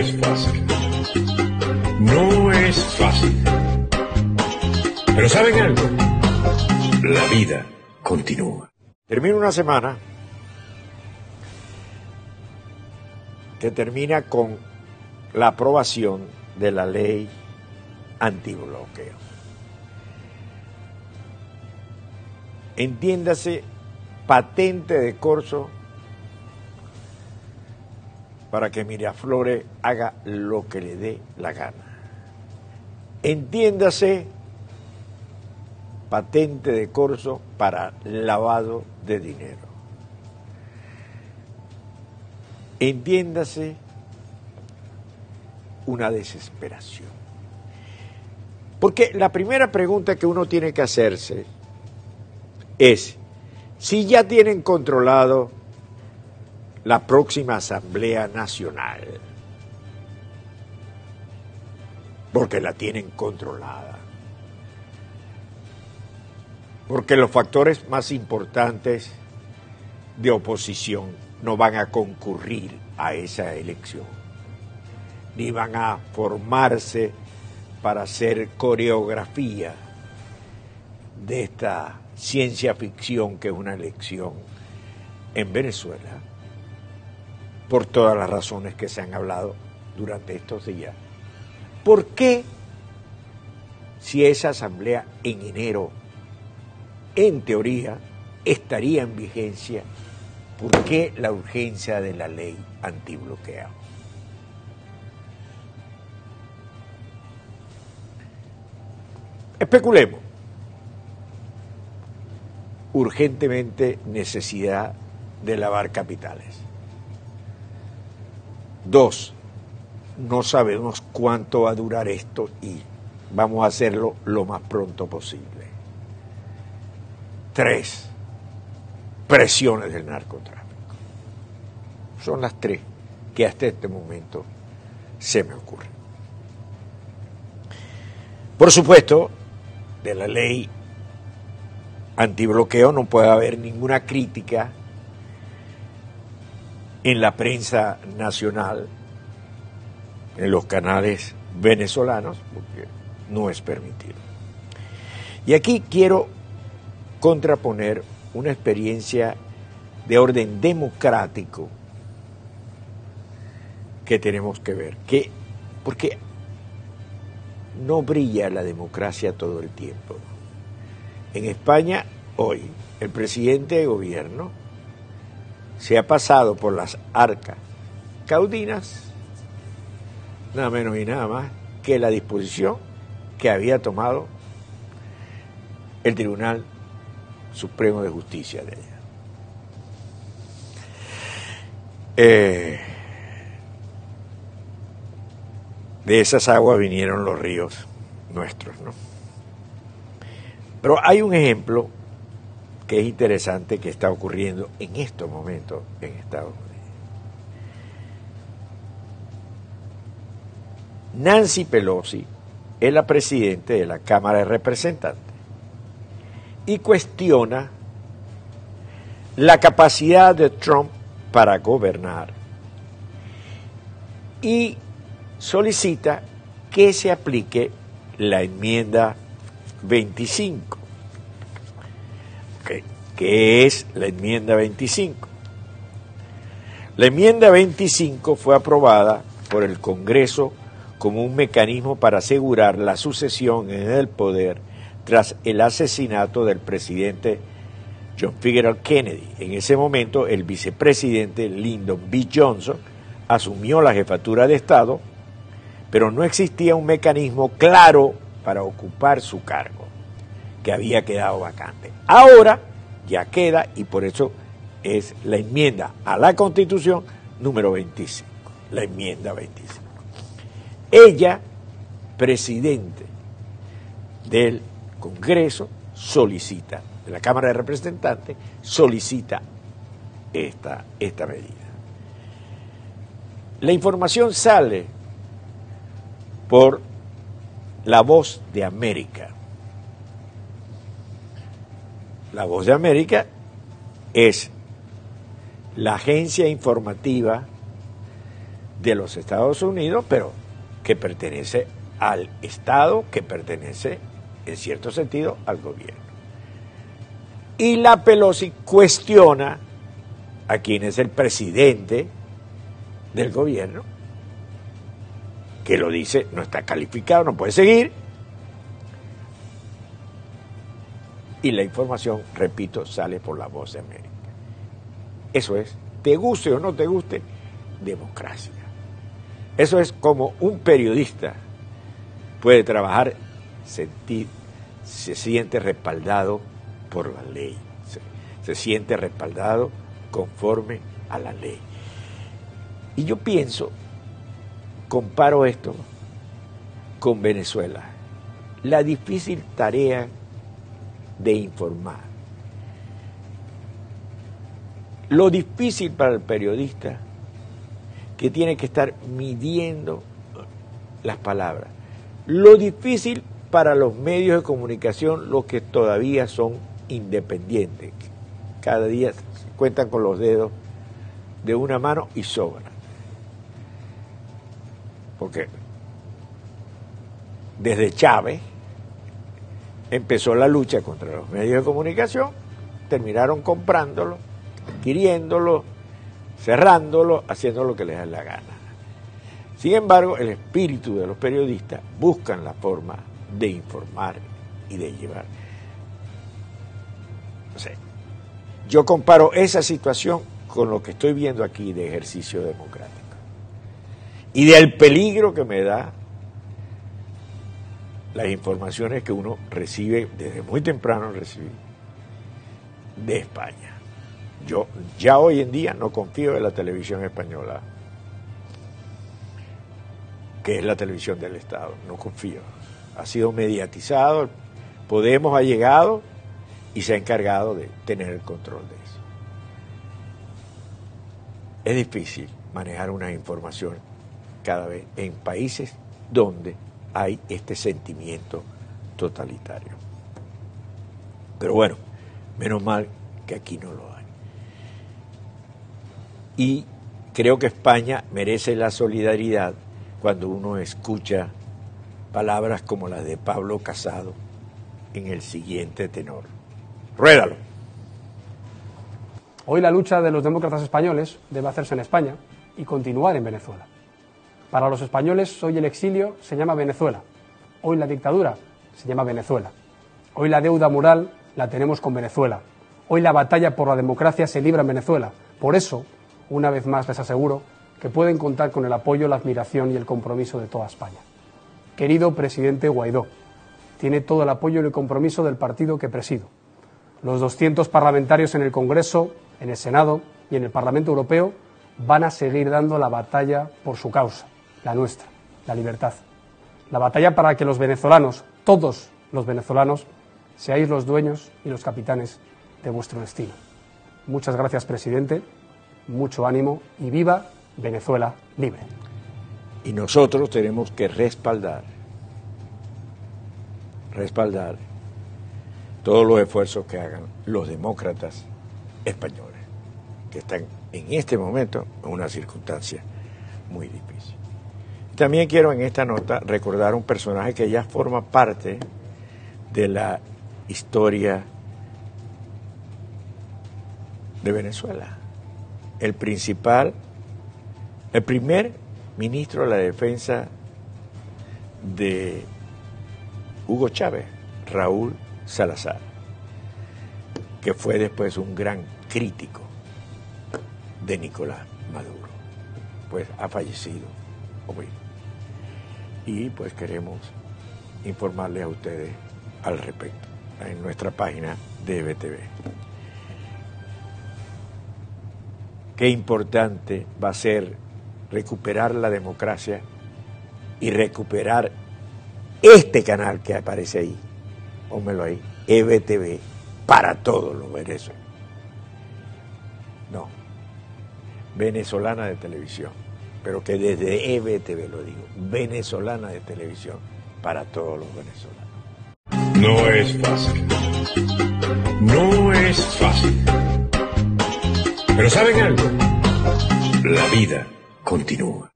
es fácil. No es fácil. Pero ¿saben algo? La vida continúa. Termina una semana que termina con la aprobación de la ley antibloqueo. Entiéndase patente de corso para que Miraflores haga lo que le dé la gana. Entiéndase patente de corso para lavado de dinero. Entiéndase una desesperación. Porque la primera pregunta que uno tiene que hacerse es, si ya tienen controlado la próxima Asamblea Nacional, porque la tienen controlada, porque los factores más importantes de oposición no van a concurrir a esa elección, ni van a formarse para hacer coreografía de esta ciencia ficción que es una elección en Venezuela, por todas las razones que se han hablado durante estos días. ¿Por qué, si esa asamblea en enero, en teoría, estaría en vigencia, por qué la urgencia de la ley antibloqueo? Especulemos. Urgentemente necesidad de lavar capitales. Dos, no sabemos cuánto va a durar esto y vamos a hacerlo lo más pronto posible. Tres, presiones del narcotráfico. Son las tres que hasta este momento se me ocurren. Por supuesto, de la ley antibloqueo no puede haber ninguna crítica en la prensa nacional, en los canales venezolanos, porque no es permitido. Y aquí quiero contraponer una experiencia de orden democrático que tenemos que ver, que porque no brilla la democracia todo el tiempo. En España, hoy, el presidente de gobierno se ha pasado por las arcas caudinas, nada menos y nada más que la disposición que había tomado el Tribunal Supremo de Justicia de ella. Eh, de esas aguas vinieron los ríos nuestros, ¿no? Pero hay un ejemplo que es interesante que está ocurriendo en estos momentos en Estados Unidos. Nancy Pelosi es la presidenta de la Cámara de Representantes y cuestiona la capacidad de Trump para gobernar y solicita que se aplique la enmienda 25. ¿Qué es la enmienda 25? La enmienda 25 fue aprobada por el Congreso como un mecanismo para asegurar la sucesión en el poder tras el asesinato del presidente John Fitzgerald Kennedy. En ese momento, el vicepresidente Lyndon B. Johnson asumió la jefatura de Estado, pero no existía un mecanismo claro para ocupar su cargo, que había quedado vacante. Ahora ya queda y por eso es la enmienda a la Constitución número 25, la enmienda 25. Ella, presidente del Congreso, solicita, de la Cámara de Representantes, solicita esta, esta medida. La información sale por la voz de América. La voz de América es la agencia informativa de los Estados Unidos, pero que pertenece al Estado, que pertenece, en cierto sentido, al gobierno. Y la Pelosi cuestiona a quien es el presidente del gobierno, que lo dice, no está calificado, no puede seguir. Y la información, repito, sale por la voz de América. Eso es, te guste o no te guste, democracia. Eso es como un periodista puede trabajar, sentir, se siente respaldado por la ley, se, se siente respaldado conforme a la ley. Y yo pienso, comparo esto con Venezuela, la difícil tarea de informar. Lo difícil para el periodista que tiene que estar midiendo las palabras. Lo difícil para los medios de comunicación, los que todavía son independientes. Cada día cuentan con los dedos de una mano y sobran. Porque desde Chávez empezó la lucha contra los medios de comunicación, terminaron comprándolo, adquiriéndolo, cerrándolo, haciendo lo que les da la gana. Sin embargo, el espíritu de los periodistas buscan la forma de informar y de llevar. yo comparo esa situación con lo que estoy viendo aquí de ejercicio democrático y del peligro que me da las informaciones que uno recibe desde muy temprano recibir de España. Yo ya hoy en día no confío en la televisión española, que es la televisión del Estado, no confío. Ha sido mediatizado, Podemos ha llegado y se ha encargado de tener el control de eso. Es difícil manejar una información cada vez en países donde hay este sentimiento totalitario. Pero bueno, menos mal que aquí no lo hay. Y creo que España merece la solidaridad cuando uno escucha palabras como las de Pablo Casado en el siguiente tenor. Ruédalo. Hoy la lucha de los demócratas españoles debe hacerse en España y continuar en Venezuela. Para los españoles hoy el exilio se llama Venezuela, hoy la dictadura se llama Venezuela, hoy la deuda moral la tenemos con Venezuela, hoy la batalla por la democracia se libra en Venezuela. Por eso, una vez más les aseguro que pueden contar con el apoyo, la admiración y el compromiso de toda España. Querido presidente Guaidó, tiene todo el apoyo y el compromiso del partido que presido. Los 200 parlamentarios en el Congreso, en el Senado y en el Parlamento Europeo van a seguir dando la batalla por su causa la nuestra, la libertad. La batalla para que los venezolanos, todos los venezolanos, seáis los dueños y los capitanes de vuestro destino. Muchas gracias, presidente, mucho ánimo y viva Venezuela libre. Y nosotros tenemos que respaldar, respaldar todos los esfuerzos que hagan los demócratas españoles, que están en este momento en una circunstancia muy difícil. También quiero en esta nota recordar un personaje que ya forma parte de la historia de Venezuela. El principal, el primer ministro de la defensa de Hugo Chávez, Raúl Salazar, que fue después un gran crítico de Nicolás Maduro, pues ha fallecido hoy y pues queremos informarles a ustedes al respecto en nuestra página de BTV. Qué importante va a ser recuperar la democracia y recuperar este canal que aparece ahí, pónmelo ahí, EBTV, para todos los venezolanos. No, venezolana de televisión pero que desde EBTV lo digo, venezolana de televisión para todos los venezolanos. No es fácil. No es fácil. Pero ¿saben algo? La vida continúa.